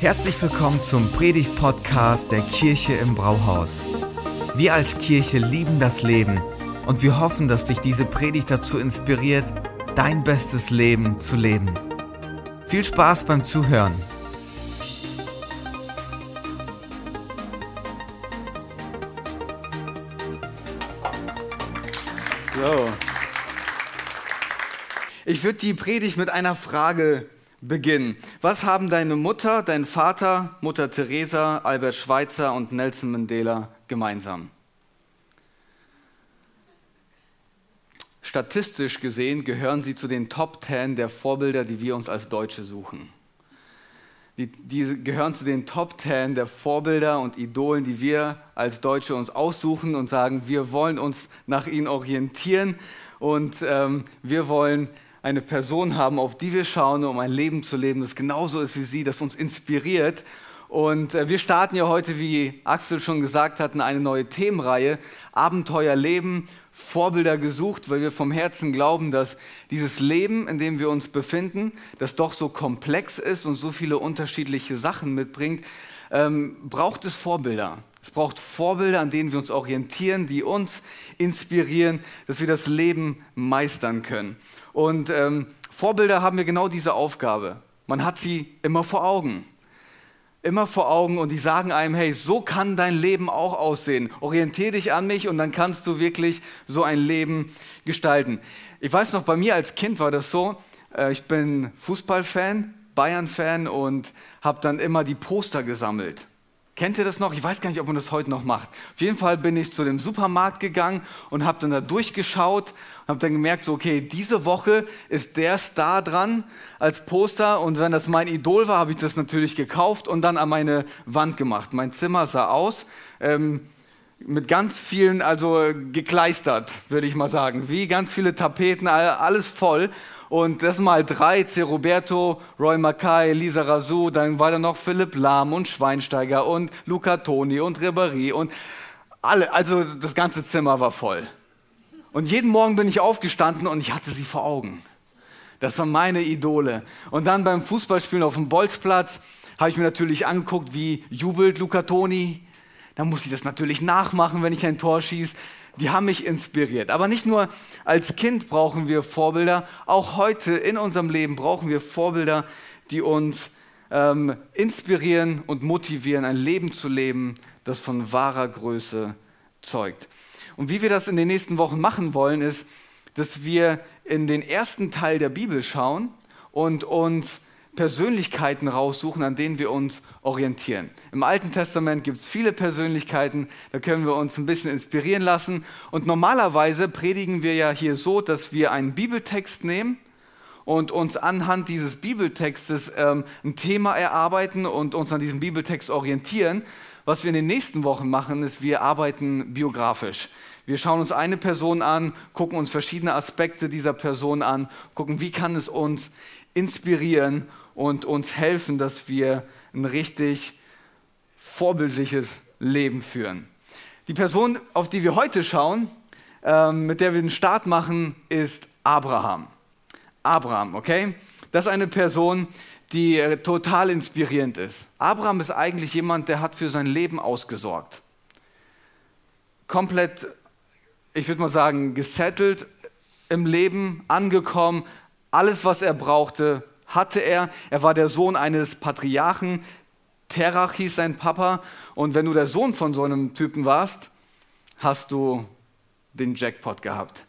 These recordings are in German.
Herzlich willkommen zum Predigt-Podcast der Kirche im Brauhaus. Wir als Kirche lieben das Leben und wir hoffen, dass dich diese Predigt dazu inspiriert, dein bestes Leben zu leben. Viel Spaß beim Zuhören. So. Ich würde die Predigt mit einer Frage beginnen. Was haben deine Mutter, dein Vater, Mutter Teresa, Albert Schweitzer und Nelson Mandela gemeinsam? Statistisch gesehen gehören sie zu den Top 10 der Vorbilder, die wir uns als Deutsche suchen. Die, die gehören zu den Top 10 der Vorbilder und Idolen, die wir als Deutsche uns aussuchen und sagen, wir wollen uns nach ihnen orientieren und ähm, wir wollen eine Person haben, auf die wir schauen, um ein Leben zu leben, das genauso ist wie sie, das uns inspiriert. Und äh, wir starten ja heute, wie Axel schon gesagt hat, eine neue Themenreihe, Abenteuer leben, Vorbilder gesucht, weil wir vom Herzen glauben, dass dieses Leben, in dem wir uns befinden, das doch so komplex ist und so viele unterschiedliche Sachen mitbringt, ähm, braucht es Vorbilder. Es braucht Vorbilder, an denen wir uns orientieren, die uns inspirieren, dass wir das Leben meistern können. Und ähm, Vorbilder haben wir genau diese Aufgabe. Man hat sie immer vor Augen. Immer vor Augen und die sagen einem, hey, so kann dein Leben auch aussehen. Orientier dich an mich und dann kannst du wirklich so ein Leben gestalten. Ich weiß noch, bei mir als Kind war das so, äh, ich bin Fußballfan, Bayern-Fan und habe dann immer die Poster gesammelt. Kennt ihr das noch? Ich weiß gar nicht, ob man das heute noch macht. Auf jeden Fall bin ich zu dem Supermarkt gegangen und habe dann da durchgeschaut und habe dann gemerkt, so, okay, diese Woche ist der Star dran als Poster und wenn das mein Idol war, habe ich das natürlich gekauft und dann an meine Wand gemacht. Mein Zimmer sah aus ähm, mit ganz vielen, also gekleistert, würde ich mal sagen, wie ganz viele Tapeten, alles voll. Und das mal drei, C. Roberto, Roy Mackay, Lisa Razou, dann war da noch Philipp Lahm und Schweinsteiger und Luca Toni und Ribéry und alle, also das ganze Zimmer war voll. Und jeden Morgen bin ich aufgestanden und ich hatte sie vor Augen. Das waren meine Idole. Und dann beim Fußballspielen auf dem Bolzplatz habe ich mir natürlich angeguckt, wie jubelt Luca Toni. Da muss ich das natürlich nachmachen, wenn ich ein Tor schieße die haben mich inspiriert. Aber nicht nur als Kind brauchen wir Vorbilder, auch heute in unserem Leben brauchen wir Vorbilder, die uns ähm, inspirieren und motivieren, ein Leben zu leben, das von wahrer Größe zeugt. Und wie wir das in den nächsten Wochen machen wollen, ist, dass wir in den ersten Teil der Bibel schauen und uns Persönlichkeiten raussuchen, an denen wir uns orientieren. Im Alten Testament gibt es viele Persönlichkeiten, da können wir uns ein bisschen inspirieren lassen. Und normalerweise predigen wir ja hier so, dass wir einen Bibeltext nehmen und uns anhand dieses Bibeltextes ähm, ein Thema erarbeiten und uns an diesem Bibeltext orientieren. Was wir in den nächsten Wochen machen, ist, wir arbeiten biografisch. Wir schauen uns eine Person an, gucken uns verschiedene Aspekte dieser Person an, gucken, wie kann es uns inspirieren und uns helfen, dass wir ein richtig vorbildliches Leben führen. Die Person, auf die wir heute schauen, ähm, mit der wir den Start machen, ist Abraham. Abraham, okay? Das ist eine Person, die total inspirierend ist. Abraham ist eigentlich jemand, der hat für sein Leben ausgesorgt. Komplett, ich würde mal sagen, gesettelt im Leben, angekommen, alles, was er brauchte, hatte er. Er war der Sohn eines Patriarchen. Terach hieß sein Papa. Und wenn du der Sohn von so einem Typen warst, hast du den Jackpot gehabt.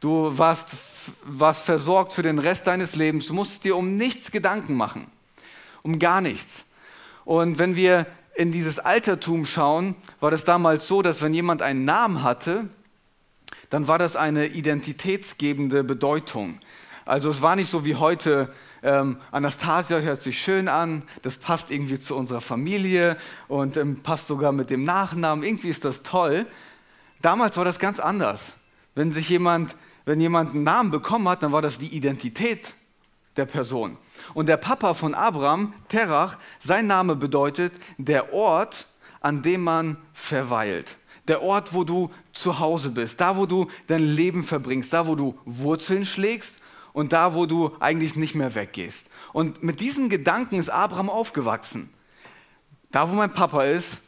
Du warst, warst versorgt für den Rest deines Lebens. Du musst dir um nichts Gedanken machen. Um gar nichts. Und wenn wir in dieses Altertum schauen, war das damals so, dass wenn jemand einen Namen hatte, dann war das eine identitätsgebende Bedeutung. Also es war nicht so wie heute, ähm, Anastasia hört sich schön an, das passt irgendwie zu unserer Familie und ähm, passt sogar mit dem Nachnamen, irgendwie ist das toll. Damals war das ganz anders. Wenn sich jemand, wenn jemand einen Namen bekommen hat, dann war das die Identität der Person. Und der Papa von Abraham, Terach, sein Name bedeutet der Ort, an dem man verweilt. Der Ort, wo du zu Hause bist, da, wo du dein Leben verbringst, da, wo du Wurzeln schlägst und da, wo du eigentlich nicht mehr weggehst. Und mit diesem Gedanken ist Abraham aufgewachsen. Da, wo mein Papa ist,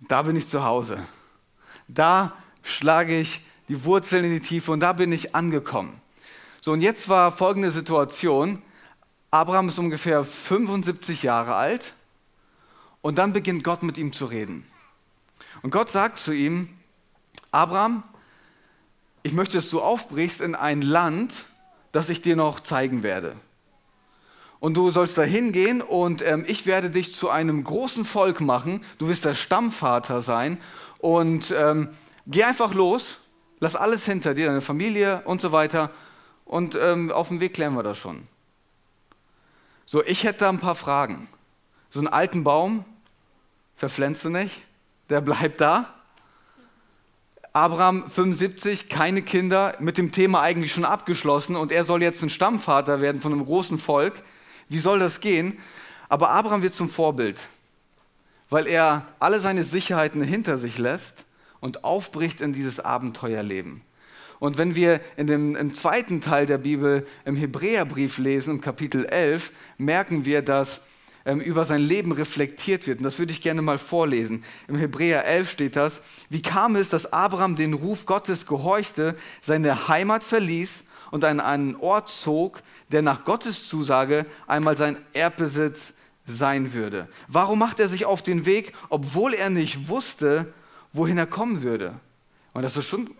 da bin ich zu Hause. Da schlage ich die Wurzeln in die Tiefe und da bin ich angekommen. So, und jetzt war folgende Situation. Abraham ist ungefähr 75 Jahre alt und dann beginnt Gott mit ihm zu reden. Und Gott sagt zu ihm, Abraham, ich möchte, dass du aufbrichst in ein Land, das ich dir noch zeigen werde. Und du sollst da hingehen und ähm, ich werde dich zu einem großen Volk machen. Du wirst der Stammvater sein. Und ähm, geh einfach los, lass alles hinter dir, deine Familie und so weiter. Und ähm, auf dem Weg klären wir das schon. So, ich hätte da ein paar Fragen. So einen alten Baum verpflänzt du nicht, der bleibt da. Abraham 75, keine Kinder, mit dem Thema eigentlich schon abgeschlossen und er soll jetzt ein Stammvater werden von einem großen Volk. Wie soll das gehen? Aber Abraham wird zum Vorbild, weil er alle seine Sicherheiten hinter sich lässt und aufbricht in dieses Abenteuerleben. Und wenn wir in dem, im zweiten Teil der Bibel im Hebräerbrief lesen, im Kapitel 11, merken wir, dass ähm, über sein Leben reflektiert wird. Und das würde ich gerne mal vorlesen. Im Hebräer 11 steht das, wie kam es, dass Abraham den Ruf Gottes gehorchte, seine Heimat verließ und an einen Ort zog, der nach Gottes Zusage einmal sein Erbbesitz sein würde. Warum macht er sich auf den Weg, obwohl er nicht wusste, wohin er kommen würde? Und das ist schon,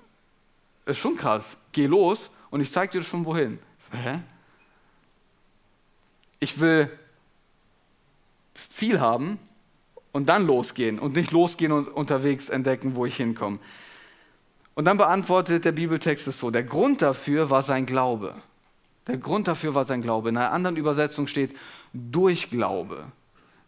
ist schon krass. Geh los und ich zeige dir schon wohin. Hä? Ich will Ziel haben und dann losgehen und nicht losgehen und unterwegs entdecken, wo ich hinkomme. Und dann beantwortet der Bibeltext es so, der Grund dafür war sein Glaube. Der Grund dafür war sein Glaube. In einer anderen Übersetzung steht durch Glaube.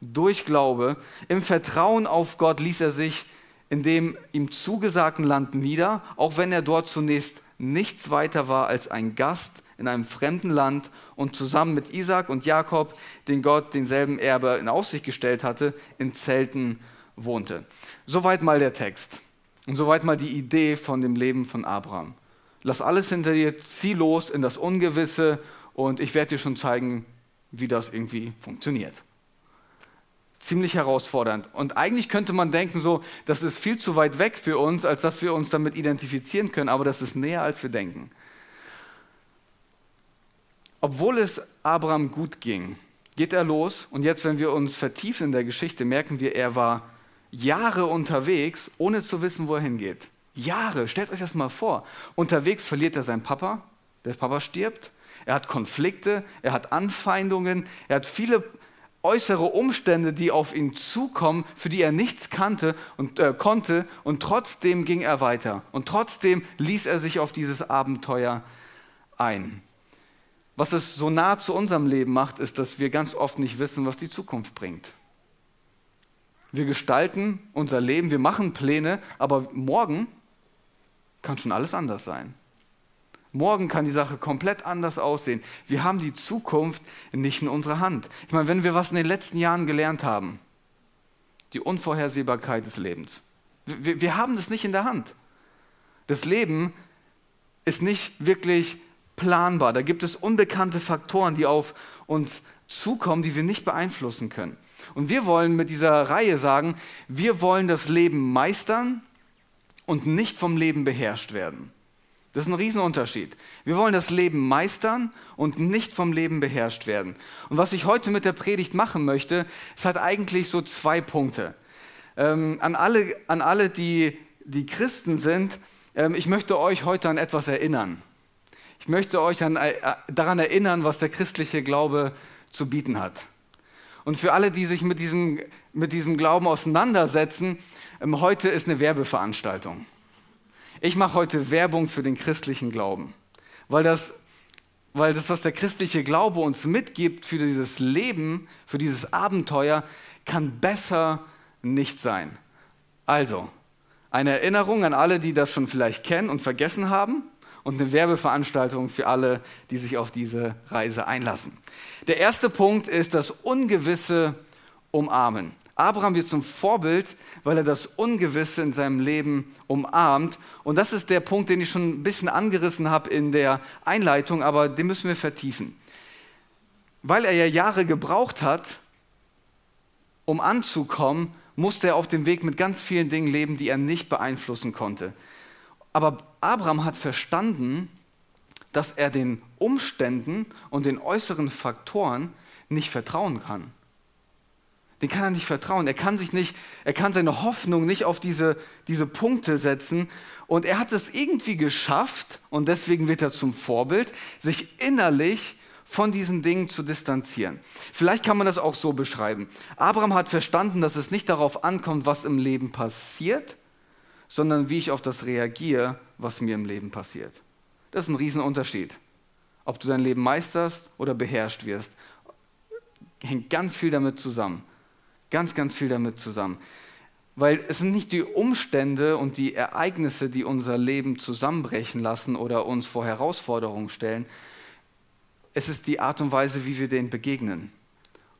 Durch Glaube. Im Vertrauen auf Gott ließ er sich in dem ihm zugesagten Land nieder, auch wenn er dort zunächst nichts weiter war als ein Gast in einem fremden Land und zusammen mit Isaac und Jakob, den Gott denselben Erbe in Aussicht gestellt hatte, in Zelten wohnte. Soweit mal der Text und soweit mal die Idee von dem Leben von Abraham. Lass alles hinter dir, zieh los in das Ungewisse und ich werde dir schon zeigen, wie das irgendwie funktioniert. Ziemlich herausfordernd. Und eigentlich könnte man denken, so, das ist viel zu weit weg für uns, als dass wir uns damit identifizieren können, aber das ist näher, als wir denken. Obwohl es Abraham gut ging, geht er los und jetzt, wenn wir uns vertiefen in der Geschichte, merken wir, er war Jahre unterwegs, ohne zu wissen, wo er hingeht. Jahre, stellt euch das mal vor. Unterwegs verliert er seinen Papa, der Papa stirbt, er hat Konflikte, er hat Anfeindungen, er hat viele äußere Umstände, die auf ihn zukommen, für die er nichts kannte und äh, konnte, und trotzdem ging er weiter und trotzdem ließ er sich auf dieses Abenteuer ein. Was es so nah zu unserem Leben macht, ist, dass wir ganz oft nicht wissen, was die Zukunft bringt. Wir gestalten unser Leben, wir machen Pläne, aber morgen kann schon alles anders sein. Morgen kann die Sache komplett anders aussehen. Wir haben die Zukunft nicht in unserer Hand. Ich meine, wenn wir was in den letzten Jahren gelernt haben, die Unvorhersehbarkeit des Lebens. Wir, wir haben das nicht in der Hand. Das Leben ist nicht wirklich planbar. Da gibt es unbekannte Faktoren, die auf uns zukommen, die wir nicht beeinflussen können. Und wir wollen mit dieser Reihe sagen, wir wollen das Leben meistern und nicht vom Leben beherrscht werden. Das ist ein Riesenunterschied. Wir wollen das Leben meistern und nicht vom Leben beherrscht werden. Und was ich heute mit der Predigt machen möchte, es hat eigentlich so zwei Punkte. Ähm, an alle, an alle die, die Christen sind, ähm, ich möchte euch heute an etwas erinnern. Ich möchte euch an, äh, daran erinnern, was der christliche Glaube zu bieten hat. Und für alle, die sich mit diesem, mit diesem Glauben auseinandersetzen, ähm, heute ist eine Werbeveranstaltung. Ich mache heute Werbung für den christlichen Glauben, weil das, weil das, was der christliche Glaube uns mitgibt für dieses Leben, für dieses Abenteuer, kann besser nicht sein. Also, eine Erinnerung an alle, die das schon vielleicht kennen und vergessen haben und eine Werbeveranstaltung für alle, die sich auf diese Reise einlassen. Der erste Punkt ist das ungewisse Umarmen. Abraham wird zum Vorbild, weil er das Ungewisse in seinem Leben umarmt. Und das ist der Punkt, den ich schon ein bisschen angerissen habe in der Einleitung, aber den müssen wir vertiefen. Weil er ja Jahre gebraucht hat, um anzukommen, musste er auf dem Weg mit ganz vielen Dingen leben, die er nicht beeinflussen konnte. Aber Abraham hat verstanden, dass er den Umständen und den äußeren Faktoren nicht vertrauen kann den kann er nicht vertrauen. Er kann sich nicht, er kann seine Hoffnung nicht auf diese, diese Punkte setzen. Und er hat es irgendwie geschafft, und deswegen wird er zum Vorbild, sich innerlich von diesen Dingen zu distanzieren. Vielleicht kann man das auch so beschreiben. Abraham hat verstanden, dass es nicht darauf ankommt, was im Leben passiert, sondern wie ich auf das reagiere, was mir im Leben passiert. Das ist ein Riesenunterschied. Ob du dein Leben meisterst oder beherrscht wirst, hängt ganz viel damit zusammen. Ganz, ganz viel damit zusammen. Weil es sind nicht die Umstände und die Ereignisse, die unser Leben zusammenbrechen lassen oder uns vor Herausforderungen stellen. Es ist die Art und Weise, wie wir denen begegnen.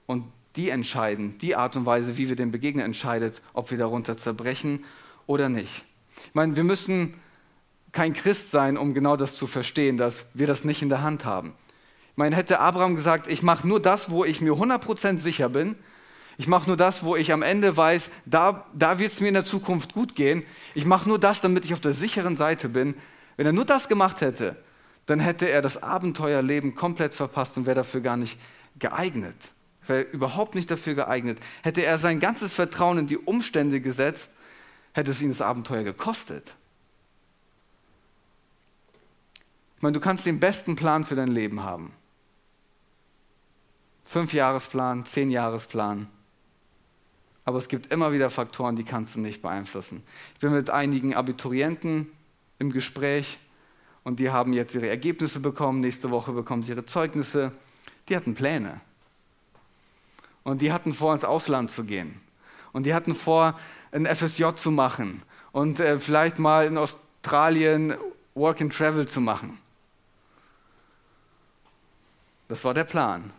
Und die entscheiden, die Art und Weise, wie wir denen begegnen, entscheidet, ob wir darunter zerbrechen oder nicht. Ich meine, wir müssen kein Christ sein, um genau das zu verstehen, dass wir das nicht in der Hand haben. Ich meine, hätte Abraham gesagt, ich mache nur das, wo ich mir 100% sicher bin, ich mache nur das, wo ich am Ende weiß, da, da wird es mir in der Zukunft gut gehen. Ich mache nur das, damit ich auf der sicheren Seite bin. Wenn er nur das gemacht hätte, dann hätte er das Abenteuerleben komplett verpasst und wäre dafür gar nicht geeignet. Wäre überhaupt nicht dafür geeignet. Hätte er sein ganzes Vertrauen in die Umstände gesetzt, hätte es ihn das Abenteuer gekostet. Ich meine, du kannst den besten Plan für dein Leben haben. Fünf-Jahresplan, Zehn-Jahresplan. Aber es gibt immer wieder Faktoren, die kannst du nicht beeinflussen. Ich bin mit einigen Abiturienten im Gespräch und die haben jetzt ihre Ergebnisse bekommen. Nächste Woche bekommen sie ihre Zeugnisse. Die hatten Pläne. Und die hatten vor, ins Ausland zu gehen. Und die hatten vor, ein FSJ zu machen. Und äh, vielleicht mal in Australien Work and Travel zu machen. Das war der Plan.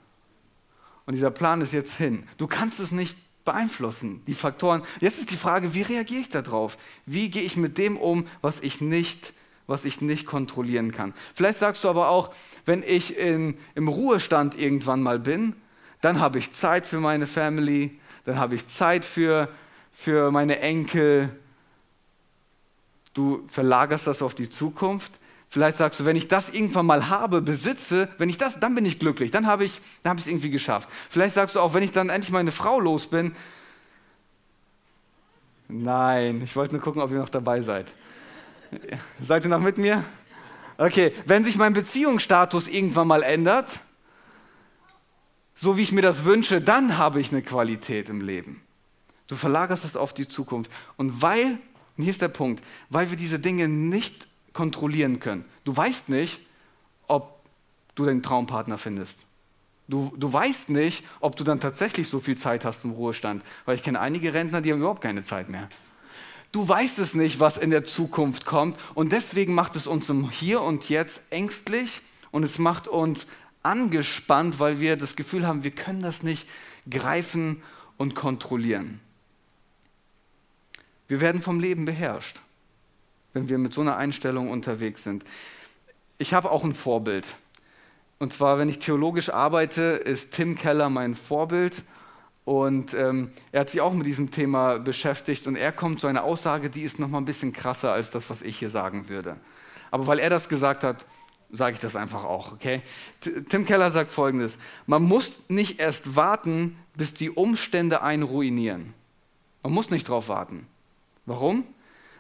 Und dieser Plan ist jetzt hin. Du kannst es nicht beeinflussen, die Faktoren. Jetzt ist die Frage, wie reagiere ich darauf? Wie gehe ich mit dem um, was ich nicht, was ich nicht kontrollieren kann? Vielleicht sagst du aber auch, wenn ich in, im Ruhestand irgendwann mal bin, dann habe ich Zeit für meine Family, dann habe ich Zeit für, für meine Enkel. Du verlagerst das auf die Zukunft. Vielleicht sagst du, wenn ich das irgendwann mal habe, besitze, wenn ich das, dann bin ich glücklich, dann habe ich es irgendwie geschafft. Vielleicht sagst du auch, wenn ich dann endlich meine Frau los bin. Nein, ich wollte nur gucken, ob ihr noch dabei seid. Seid ihr noch mit mir? Okay, wenn sich mein Beziehungsstatus irgendwann mal ändert, so wie ich mir das wünsche, dann habe ich eine Qualität im Leben. Du verlagerst das auf die Zukunft. Und weil, und hier ist der Punkt, weil wir diese Dinge nicht kontrollieren können. Du weißt nicht, ob du deinen Traumpartner findest. Du, du weißt nicht, ob du dann tatsächlich so viel Zeit hast im Ruhestand, weil ich kenne einige Rentner, die haben überhaupt keine Zeit mehr. Du weißt es nicht, was in der Zukunft kommt und deswegen macht es uns im Hier und Jetzt ängstlich und es macht uns angespannt, weil wir das Gefühl haben, wir können das nicht greifen und kontrollieren. Wir werden vom Leben beherrscht wenn wir mit so einer Einstellung unterwegs sind. Ich habe auch ein Vorbild. Und zwar, wenn ich theologisch arbeite, ist Tim Keller mein Vorbild. Und ähm, er hat sich auch mit diesem Thema beschäftigt. Und er kommt zu einer Aussage, die ist nochmal ein bisschen krasser als das, was ich hier sagen würde. Aber weil er das gesagt hat, sage ich das einfach auch. Okay? Tim Keller sagt folgendes: Man muss nicht erst warten, bis die Umstände einen ruinieren. Man muss nicht darauf warten. Warum?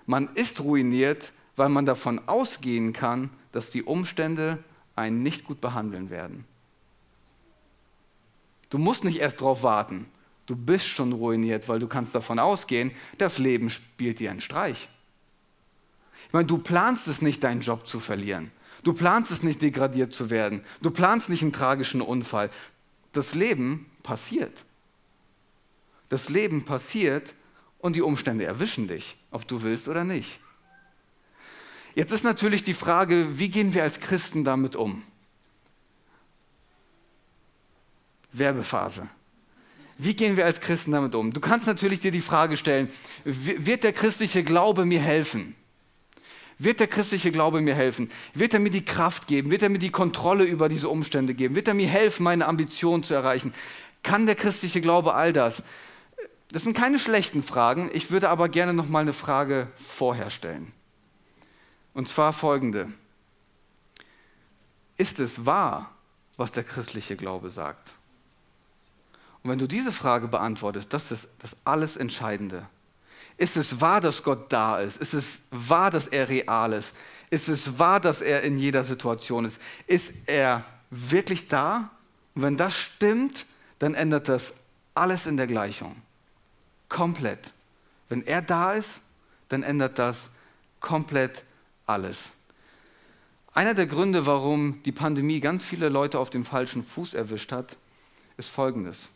Man ist ruiniert, weil man davon ausgehen kann, dass die Umstände einen nicht gut behandeln werden. Du musst nicht erst darauf warten. Du bist schon ruiniert, weil du kannst davon ausgehen, das Leben spielt dir einen Streich. Ich meine, du planst es nicht, deinen Job zu verlieren. Du planst es nicht, degradiert zu werden. Du planst nicht einen tragischen Unfall. Das Leben passiert. Das Leben passiert und die Umstände erwischen dich, ob du willst oder nicht. Jetzt ist natürlich die Frage, wie gehen wir als Christen damit um? Werbephase. Wie gehen wir als Christen damit um? Du kannst natürlich dir die Frage stellen, wird der christliche Glaube mir helfen? Wird der christliche Glaube mir helfen? Wird er mir die Kraft geben? Wird er mir die Kontrolle über diese Umstände geben? Wird er mir helfen, meine Ambitionen zu erreichen? Kann der christliche Glaube all das? Das sind keine schlechten Fragen. Ich würde aber gerne noch mal eine Frage vorher stellen. Und zwar folgende: Ist es wahr, was der christliche Glaube sagt? Und wenn du diese Frage beantwortest, das ist das alles Entscheidende. Ist es wahr, dass Gott da ist? Ist es wahr, dass er real ist? Ist es wahr, dass er in jeder Situation ist? Ist er wirklich da? Und wenn das stimmt, dann ändert das alles in der Gleichung. Komplett. Wenn er da ist, dann ändert das komplett alles. Einer der Gründe, warum die Pandemie ganz viele Leute auf dem falschen Fuß erwischt hat, ist folgendes.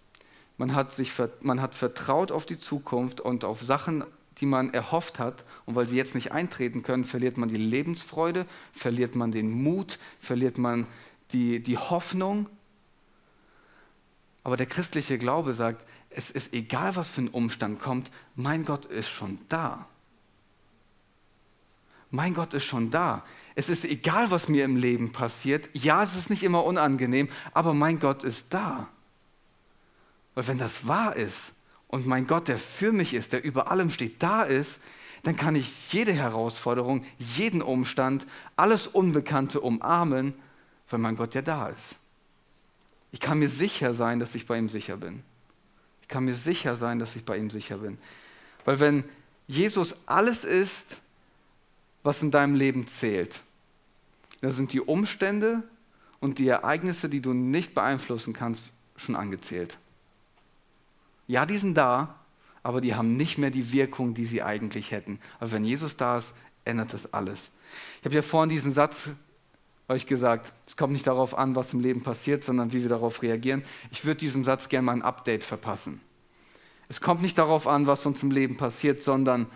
Man hat, sich, man hat vertraut auf die Zukunft und auf Sachen, die man erhofft hat. Und weil sie jetzt nicht eintreten können, verliert man die Lebensfreude, verliert man den Mut, verliert man die, die Hoffnung. Aber der christliche Glaube sagt, es ist egal, was für ein Umstand kommt, mein Gott ist schon da. Mein Gott ist schon da. Es ist egal, was mir im Leben passiert. Ja, es ist nicht immer unangenehm, aber mein Gott ist da. Weil wenn das wahr ist und mein Gott, der für mich ist, der über allem steht, da ist, dann kann ich jede Herausforderung, jeden Umstand, alles Unbekannte umarmen, weil mein Gott ja da ist. Ich kann mir sicher sein, dass ich bei ihm sicher bin. Kann mir sicher sein, dass ich bei ihm sicher bin. Weil wenn Jesus alles ist, was in deinem Leben zählt, dann sind die Umstände und die Ereignisse, die du nicht beeinflussen kannst, schon angezählt. Ja, die sind da, aber die haben nicht mehr die Wirkung, die sie eigentlich hätten. Aber wenn Jesus da ist, ändert das alles. Ich habe ja vorhin diesen Satz euch gesagt, es kommt nicht darauf an, was im Leben passiert, sondern wie wir darauf reagieren. Ich würde diesem Satz gerne mal ein Update verpassen. Es kommt nicht darauf an, was uns im Leben passiert, sondern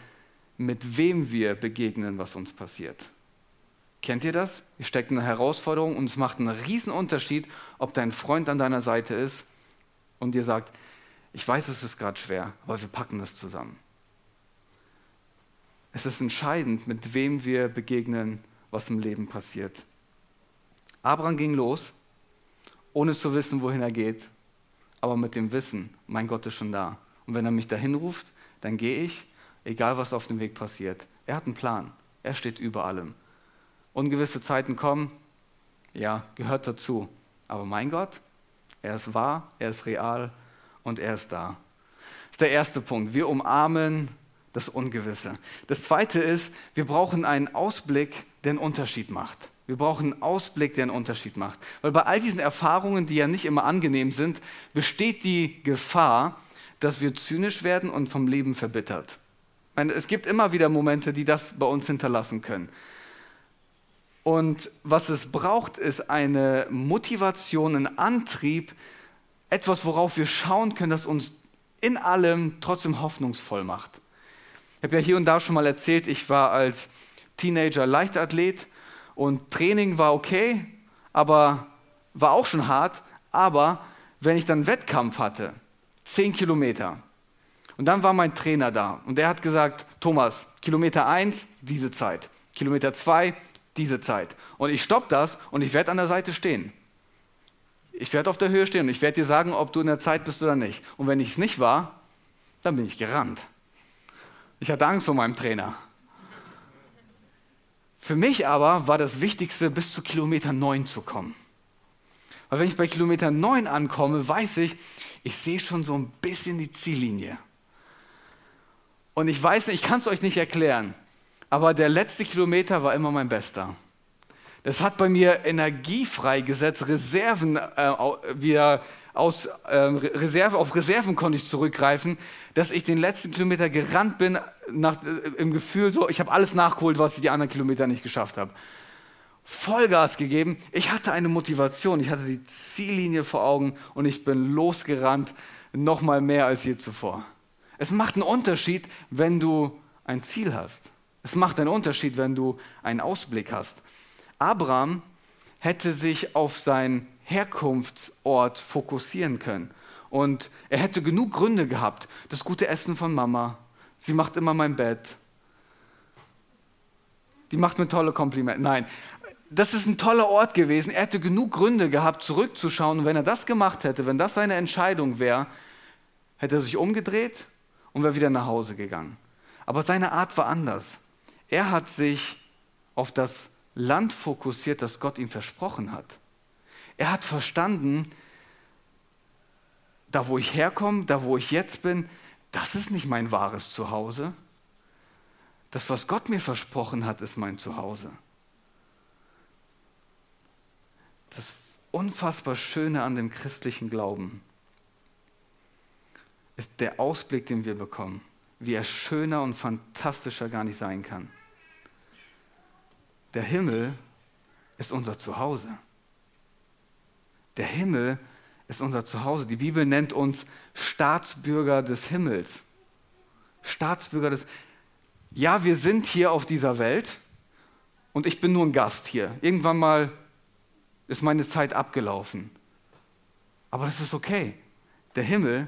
mit wem wir begegnen, was uns passiert. Kennt ihr das? Ihr steckt in einer Herausforderung und es macht einen riesen Unterschied, ob dein Freund an deiner Seite ist und dir sagt, ich weiß, es ist gerade schwer, aber wir packen das zusammen. Es ist entscheidend, mit wem wir begegnen, was im Leben passiert. Abraham ging los, ohne zu wissen, wohin er geht, aber mit dem Wissen, mein Gott ist schon da. Und wenn er mich dahin ruft, dann gehe ich, egal was auf dem Weg passiert. Er hat einen Plan, er steht über allem. Ungewisse Zeiten kommen, ja, gehört dazu. Aber mein Gott, er ist wahr, er ist real, und er ist da. Das ist der erste Punkt. Wir umarmen das Ungewisse. Das zweite ist, wir brauchen einen Ausblick, der einen Unterschied macht. Wir brauchen einen Ausblick, der einen Unterschied macht. Weil bei all diesen Erfahrungen, die ja nicht immer angenehm sind, besteht die Gefahr, dass wir zynisch werden und vom Leben verbittert. Meine, es gibt immer wieder Momente, die das bei uns hinterlassen können. Und was es braucht, ist eine Motivation, ein Antrieb, etwas, worauf wir schauen können, das uns in allem trotzdem hoffnungsvoll macht. Ich habe ja hier und da schon mal erzählt, ich war als Teenager Leichtathlet und Training war okay, aber war auch schon hart. Aber wenn ich dann Wettkampf hatte, zehn Kilometer, und dann war mein Trainer da und der hat gesagt, Thomas, Kilometer 1, diese Zeit, Kilometer 2, diese Zeit. Und ich stoppe das und ich werde an der Seite stehen. Ich werde auf der Höhe stehen und ich werde dir sagen, ob du in der Zeit bist oder nicht. Und wenn ich es nicht war, dann bin ich gerannt. Ich hatte Angst vor meinem Trainer. Für mich aber war das Wichtigste, bis zu Kilometer 9 zu kommen. Weil wenn ich bei Kilometer 9 ankomme, weiß ich, ich sehe schon so ein bisschen die Ziellinie. Und ich weiß nicht, ich kann es euch nicht erklären, aber der letzte Kilometer war immer mein bester. Das hat bei mir Energie freigesetzt, Reserven äh, wieder aus äh, Reserve, auf Reserven konnte ich zurückgreifen, dass ich den letzten Kilometer gerannt bin, nach, äh, im Gefühl so, ich habe alles nachgeholt, was ich die anderen Kilometer nicht geschafft habe. Vollgas gegeben. Ich hatte eine Motivation, ich hatte die Ziellinie vor Augen und ich bin losgerannt, noch mal mehr als je zuvor. Es macht einen Unterschied, wenn du ein Ziel hast. Es macht einen Unterschied, wenn du einen Ausblick hast. Abraham hätte sich auf seinen Herkunftsort fokussieren können Und er hätte genug Gründe gehabt. Das gute Essen von Mama. Sie macht immer mein Bett. Die macht mir tolle Komplimente. Nein, das ist ein toller Ort gewesen. Er hätte genug Gründe gehabt, zurückzuschauen. Und wenn er das gemacht hätte, wenn das seine Entscheidung wäre, hätte er sich umgedreht und wäre wieder nach Hause gegangen. Aber seine Art war anders. Er hat sich auf das Land fokussiert, das Gott ihm versprochen hat. Er hat verstanden, da wo ich herkomme, da wo ich jetzt bin, das ist nicht mein wahres Zuhause. Das, was Gott mir versprochen hat, ist mein Zuhause. Das unfassbar Schöne an dem christlichen Glauben ist der Ausblick, den wir bekommen, wie er schöner und fantastischer gar nicht sein kann. Der Himmel ist unser Zuhause. Der Himmel ist unser Zuhause. Die Bibel nennt uns Staatsbürger des Himmels. Staatsbürger des Ja, wir sind hier auf dieser Welt und ich bin nur ein Gast hier. Irgendwann mal ist meine Zeit abgelaufen. Aber das ist okay. Der Himmel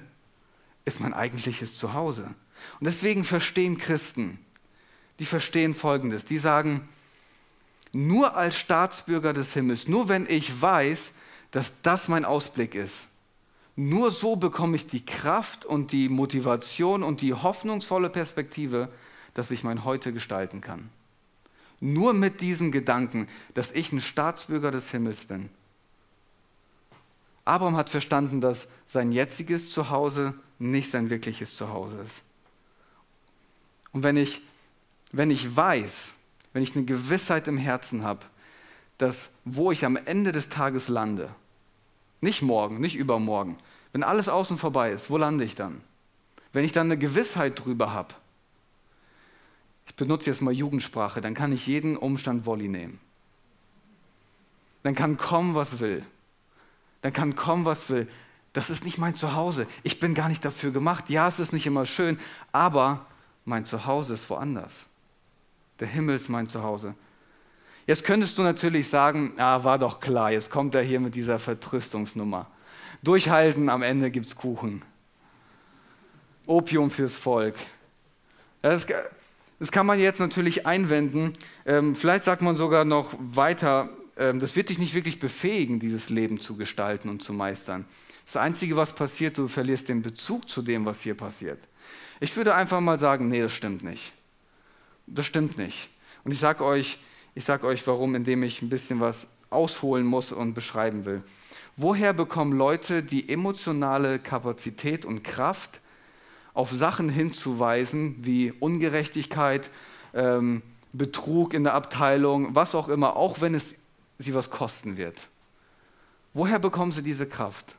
ist mein eigentliches Zuhause. Und deswegen verstehen Christen, die verstehen Folgendes. Die sagen, nur als Staatsbürger des Himmels, nur wenn ich weiß, dass das mein Ausblick ist, nur so bekomme ich die Kraft und die Motivation und die hoffnungsvolle Perspektive, dass ich mein Heute gestalten kann. Nur mit diesem Gedanken, dass ich ein Staatsbürger des Himmels bin. Abraham hat verstanden, dass sein jetziges Zuhause nicht sein wirkliches Zuhause ist. Und wenn ich, wenn ich weiß, wenn ich eine Gewissheit im Herzen habe, dass wo ich am Ende des Tages lande, nicht morgen, nicht übermorgen, wenn alles außen vorbei ist, wo lande ich dann? Wenn ich dann eine Gewissheit drüber habe, ich benutze jetzt mal Jugendsprache, dann kann ich jeden Umstand Wolli nehmen. Dann kann kommen, was will. Dann kann kommen, was will. Das ist nicht mein Zuhause. Ich bin gar nicht dafür gemacht. Ja, es ist nicht immer schön, aber mein Zuhause ist woanders. Der Himmel ist mein Zuhause. Jetzt könntest du natürlich sagen, ah, war doch klar, jetzt kommt er hier mit dieser Vertröstungsnummer. Durchhalten, am Ende gibt es Kuchen. Opium fürs Volk. Das, das kann man jetzt natürlich einwenden. Ähm, vielleicht sagt man sogar noch weiter, ähm, das wird dich nicht wirklich befähigen, dieses Leben zu gestalten und zu meistern. Das Einzige, was passiert, du verlierst den Bezug zu dem, was hier passiert. Ich würde einfach mal sagen, nee, das stimmt nicht. Das stimmt nicht. Und ich sage euch, ich sage euch warum, indem ich ein bisschen was ausholen muss und beschreiben will. Woher bekommen Leute die emotionale Kapazität und Kraft, auf Sachen hinzuweisen wie Ungerechtigkeit, ähm, Betrug in der Abteilung, was auch immer, auch wenn es sie was kosten wird? Woher bekommen sie diese Kraft?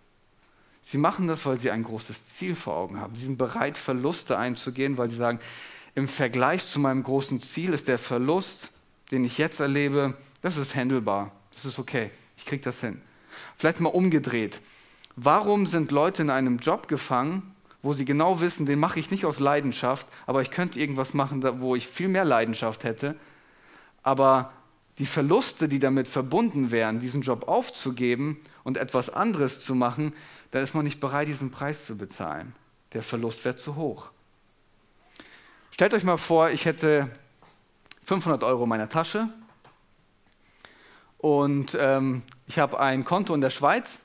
Sie machen das, weil sie ein großes Ziel vor Augen haben. Sie sind bereit, Verluste einzugehen, weil sie sagen, im Vergleich zu meinem großen Ziel ist der Verlust, den ich jetzt erlebe, das ist handelbar. Das ist okay. Ich kriege das hin. Vielleicht mal umgedreht. Warum sind Leute in einem Job gefangen, wo sie genau wissen, den mache ich nicht aus Leidenschaft, aber ich könnte irgendwas machen, wo ich viel mehr Leidenschaft hätte. Aber die Verluste, die damit verbunden wären, diesen Job aufzugeben und etwas anderes zu machen, dann ist man nicht bereit, diesen Preis zu bezahlen. Der Verlust wäre zu hoch. Stellt euch mal vor, ich hätte 500 Euro in meiner Tasche und ähm, ich habe ein Konto in der Schweiz,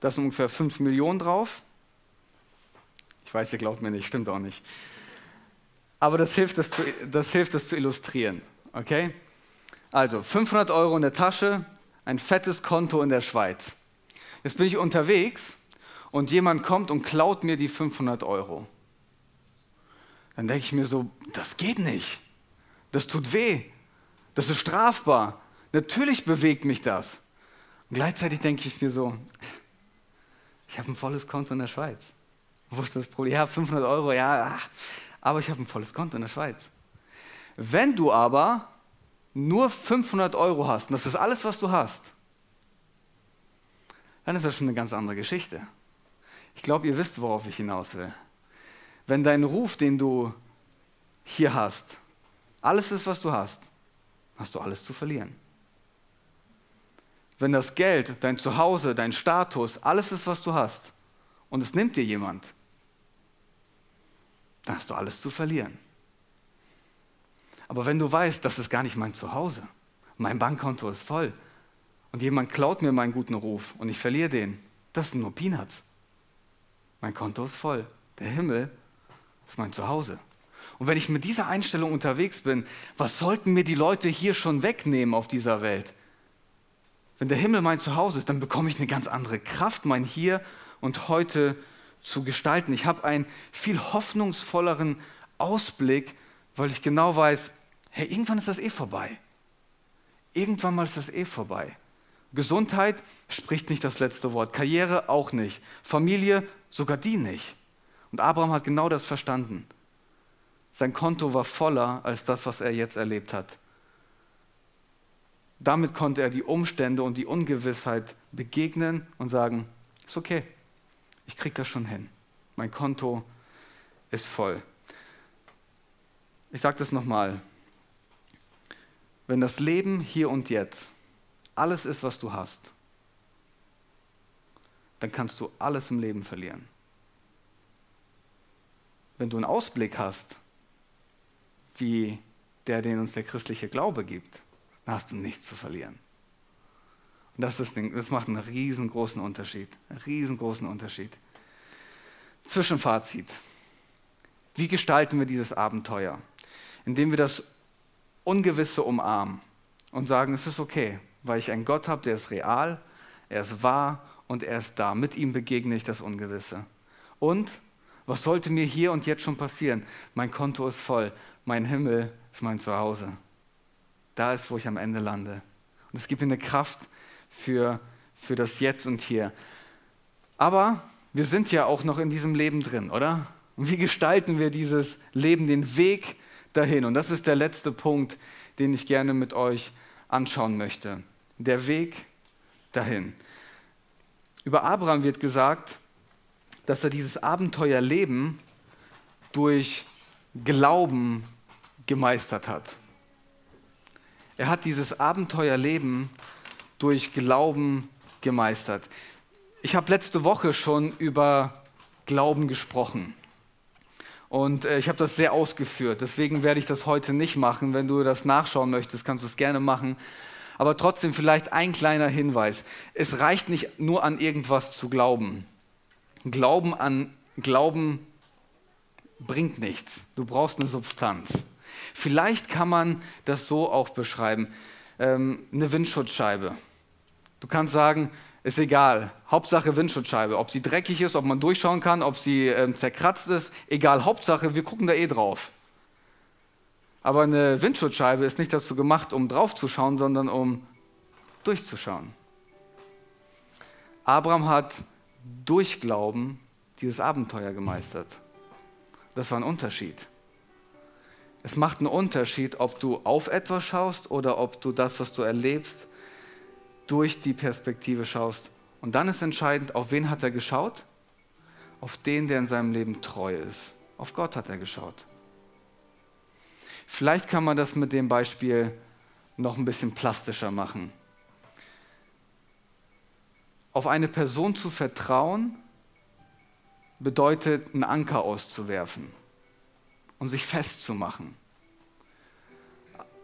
da sind ungefähr 5 Millionen drauf. Ich weiß, ihr glaubt mir nicht, stimmt auch nicht. Aber das hilft, das zu, das hilft, das zu illustrieren. Okay? Also 500 Euro in der Tasche, ein fettes Konto in der Schweiz. Jetzt bin ich unterwegs und jemand kommt und klaut mir die 500 Euro. Dann denke ich mir so, das geht nicht. Das tut weh. Das ist strafbar. Natürlich bewegt mich das. Und gleichzeitig denke ich mir so, ich habe ein volles Konto in der Schweiz. Wo ist das Problem? Ja, 500 Euro, ja, aber ich habe ein volles Konto in der Schweiz. Wenn du aber nur 500 Euro hast, und das ist alles, was du hast, dann ist das schon eine ganz andere Geschichte. Ich glaube, ihr wisst, worauf ich hinaus will. Wenn dein Ruf, den du hier hast, alles ist, was du hast, hast du alles zu verlieren. Wenn das Geld, dein Zuhause, dein Status, alles ist, was du hast, und es nimmt dir jemand, dann hast du alles zu verlieren. Aber wenn du weißt, das ist gar nicht mein Zuhause, mein Bankkonto ist voll und jemand klaut mir meinen guten Ruf und ich verliere den, das sind nur Peanuts. Mein Konto ist voll. Der Himmel ist mein Zuhause. Und wenn ich mit dieser Einstellung unterwegs bin, was sollten mir die Leute hier schon wegnehmen auf dieser Welt? Wenn der Himmel mein Zuhause ist, dann bekomme ich eine ganz andere Kraft, mein Hier und Heute zu gestalten. Ich habe einen viel hoffnungsvolleren Ausblick, weil ich genau weiß, hey, irgendwann ist das eh vorbei. Irgendwann mal ist das eh vorbei. Gesundheit spricht nicht das letzte Wort, Karriere auch nicht, Familie sogar die nicht. Und Abraham hat genau das verstanden. Sein Konto war voller als das, was er jetzt erlebt hat. Damit konnte er die Umstände und die Ungewissheit begegnen und sagen, ist okay, ich kriege das schon hin. Mein Konto ist voll. Ich sage das nochmal. Wenn das Leben hier und jetzt alles ist, was du hast, dann kannst du alles im Leben verlieren. Wenn du einen Ausblick hast, wie der, den uns der christliche Glaube gibt, dann hast du nichts zu verlieren. Und das, ist, das macht einen riesengroßen Unterschied. Einen riesengroßen Unterschied. Zwischenfazit. Wie gestalten wir dieses Abenteuer? Indem wir das Ungewisse umarmen und sagen, es ist okay, weil ich einen Gott habe, der ist real, er ist wahr und er ist da. Mit ihm begegne ich das Ungewisse. Und was sollte mir hier und jetzt schon passieren? Mein Konto ist voll, mein Himmel ist mein Zuhause. Da ist, wo ich am Ende lande. Und es gibt mir eine Kraft für, für das Jetzt und Hier. Aber wir sind ja auch noch in diesem Leben drin, oder? Und wie gestalten wir dieses Leben, den Weg dahin? Und das ist der letzte Punkt, den ich gerne mit euch anschauen möchte. Der Weg dahin. Über Abraham wird gesagt, dass er dieses Abenteuerleben durch Glauben gemeistert hat. Er hat dieses Abenteuerleben durch Glauben gemeistert. Ich habe letzte Woche schon über Glauben gesprochen. Und äh, ich habe das sehr ausgeführt. Deswegen werde ich das heute nicht machen. Wenn du das nachschauen möchtest, kannst du es gerne machen. Aber trotzdem vielleicht ein kleiner Hinweis. Es reicht nicht nur an irgendwas zu glauben. Glauben an Glauben bringt nichts. Du brauchst eine Substanz. Vielleicht kann man das so auch beschreiben. Ähm, eine Windschutzscheibe. Du kannst sagen, ist egal. Hauptsache Windschutzscheibe. Ob sie dreckig ist, ob man durchschauen kann, ob sie ähm, zerkratzt ist, egal. Hauptsache, wir gucken da eh drauf. Aber eine Windschutzscheibe ist nicht dazu gemacht, um draufzuschauen, sondern um durchzuschauen. Abraham hat durch Glauben dieses Abenteuer gemeistert. Das war ein Unterschied. Es macht einen Unterschied, ob du auf etwas schaust oder ob du das, was du erlebst, durch die Perspektive schaust. Und dann ist entscheidend, auf wen hat er geschaut? Auf den, der in seinem Leben treu ist. Auf Gott hat er geschaut. Vielleicht kann man das mit dem Beispiel noch ein bisschen plastischer machen. Auf eine Person zu vertrauen bedeutet, einen Anker auszuwerfen und sich festzumachen.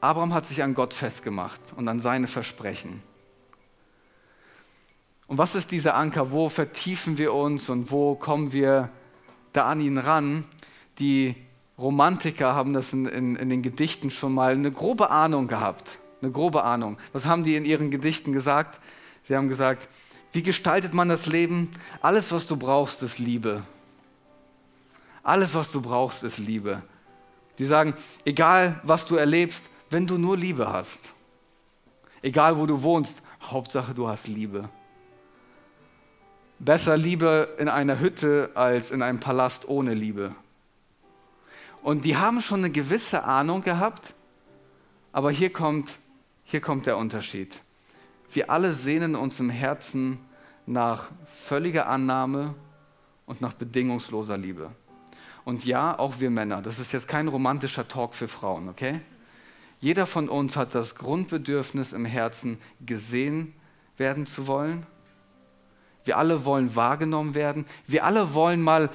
Abraham hat sich an Gott festgemacht und an seine Versprechen. Und was ist dieser Anker? Wo vertiefen wir uns und wo kommen wir da an ihn ran? Die Romantiker haben das in, in, in, den Gedichten schon mal eine grobe Ahnung gehabt. Eine grobe Ahnung. Was haben die in ihren Gedichten gesagt? Sie haben gesagt, wie gestaltet man das Leben? Alles, was du brauchst, ist Liebe. Alles, was du brauchst, ist Liebe. Sie sagen, egal was du erlebst, wenn du nur Liebe hast. Egal wo du wohnst, Hauptsache du hast Liebe. Besser Liebe in einer Hütte als in einem Palast ohne Liebe. Und die haben schon eine gewisse Ahnung gehabt, aber hier kommt, hier kommt der Unterschied. Wir alle sehnen uns im Herzen nach völliger Annahme und nach bedingungsloser Liebe. Und ja, auch wir Männer, das ist jetzt kein romantischer Talk für Frauen, okay? Jeder von uns hat das Grundbedürfnis im Herzen, gesehen werden zu wollen, Wir alle wollen wahrgenommen werden. Wir alle wollen mal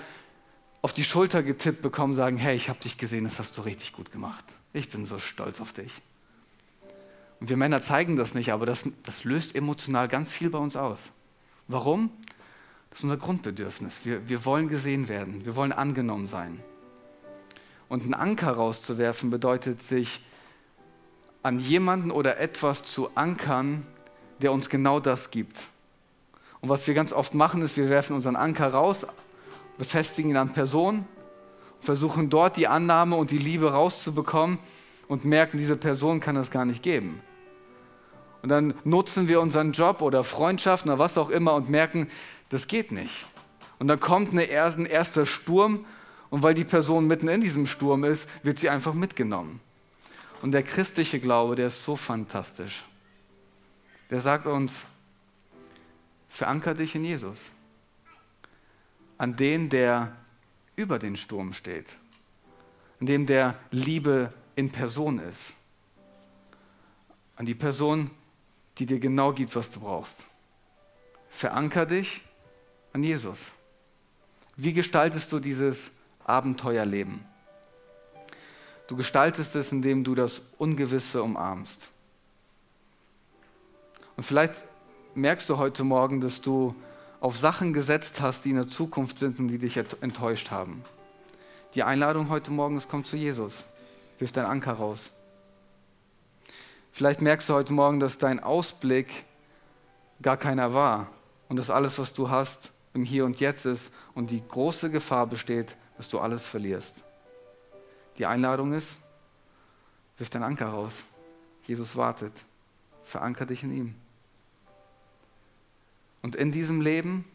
auf die Schulter getippt bekommen, sagen, hey, ich habe dich gesehen, das hast du richtig gut gemacht. Ich bin so stolz auf dich. Und wir Männer zeigen das nicht, aber das, das löst emotional ganz viel bei uns aus. Warum? Das ist unser Grundbedürfnis. Wir, wir wollen gesehen werden, wir wollen angenommen sein. Und einen Anker rauszuwerfen bedeutet, sich an jemanden oder etwas zu ankern, der uns genau das gibt. Und was wir ganz oft machen, ist, wir werfen unseren Anker raus, befestigen ihn an Personen, versuchen dort die Annahme und die Liebe rauszubekommen und merken, diese Person kann das gar nicht geben. Und dann nutzen wir unseren Job oder Freundschaften oder was auch immer und merken, das geht nicht. Und dann kommt eine ein erster Sturm und weil die Person mitten in diesem Sturm ist, wird sie einfach mitgenommen. Und der christliche Glaube, der ist so fantastisch. Der sagt uns, verankere dich in Jesus an den, der über den Sturm steht, an dem der Liebe in Person ist, an die Person, die dir genau gibt, was du brauchst. Veranker dich an Jesus. Wie gestaltest du dieses Abenteuerleben? Du gestaltest es, indem du das Ungewisse umarmst. Und vielleicht merkst du heute Morgen, dass du auf Sachen gesetzt hast, die in der Zukunft sind und die dich enttäuscht haben. Die Einladung heute Morgen ist, komm zu Jesus. Wirf deinen Anker raus. Vielleicht merkst du heute Morgen, dass dein Ausblick gar keiner war und dass alles, was du hast, im Hier und Jetzt ist und die große Gefahr besteht, dass du alles verlierst. Die Einladung ist, wirf deinen Anker raus. Jesus wartet. Veranker dich in ihm. Und in diesem Leben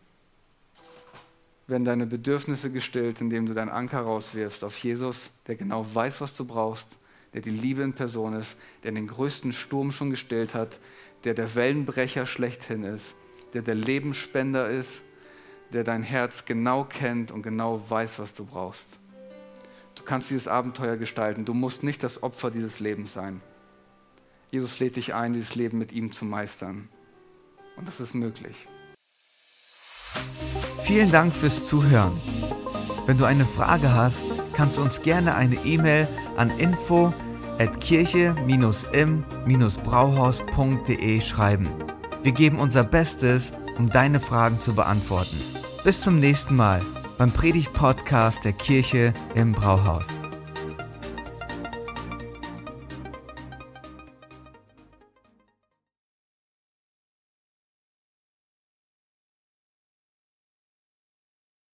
werden deine Bedürfnisse gestillt, indem du deinen Anker rauswirfst auf Jesus, der genau weiß, was du brauchst, der die Liebe in Person ist, der den größten Sturm schon gestillt hat, der der Wellenbrecher schlechthin ist, der der Lebensspender ist, der dein Herz genau kennt und genau weiß, was du brauchst. Du kannst dieses Abenteuer gestalten. Du musst nicht das Opfer dieses Lebens sein. Jesus lädt dich ein, dieses Leben mit ihm zu meistern. Und das ist möglich. Vielen Dank fürs Zuhören. Wenn du eine Frage hast, kannst du uns gerne eine E-Mail an info at kirche-im-brauhaus.de schreiben. Wir geben unser Bestes, um deine Fragen zu beantworten. Bis zum nächsten Mal beim Predigt-Podcast der Kirche im Brauhaus.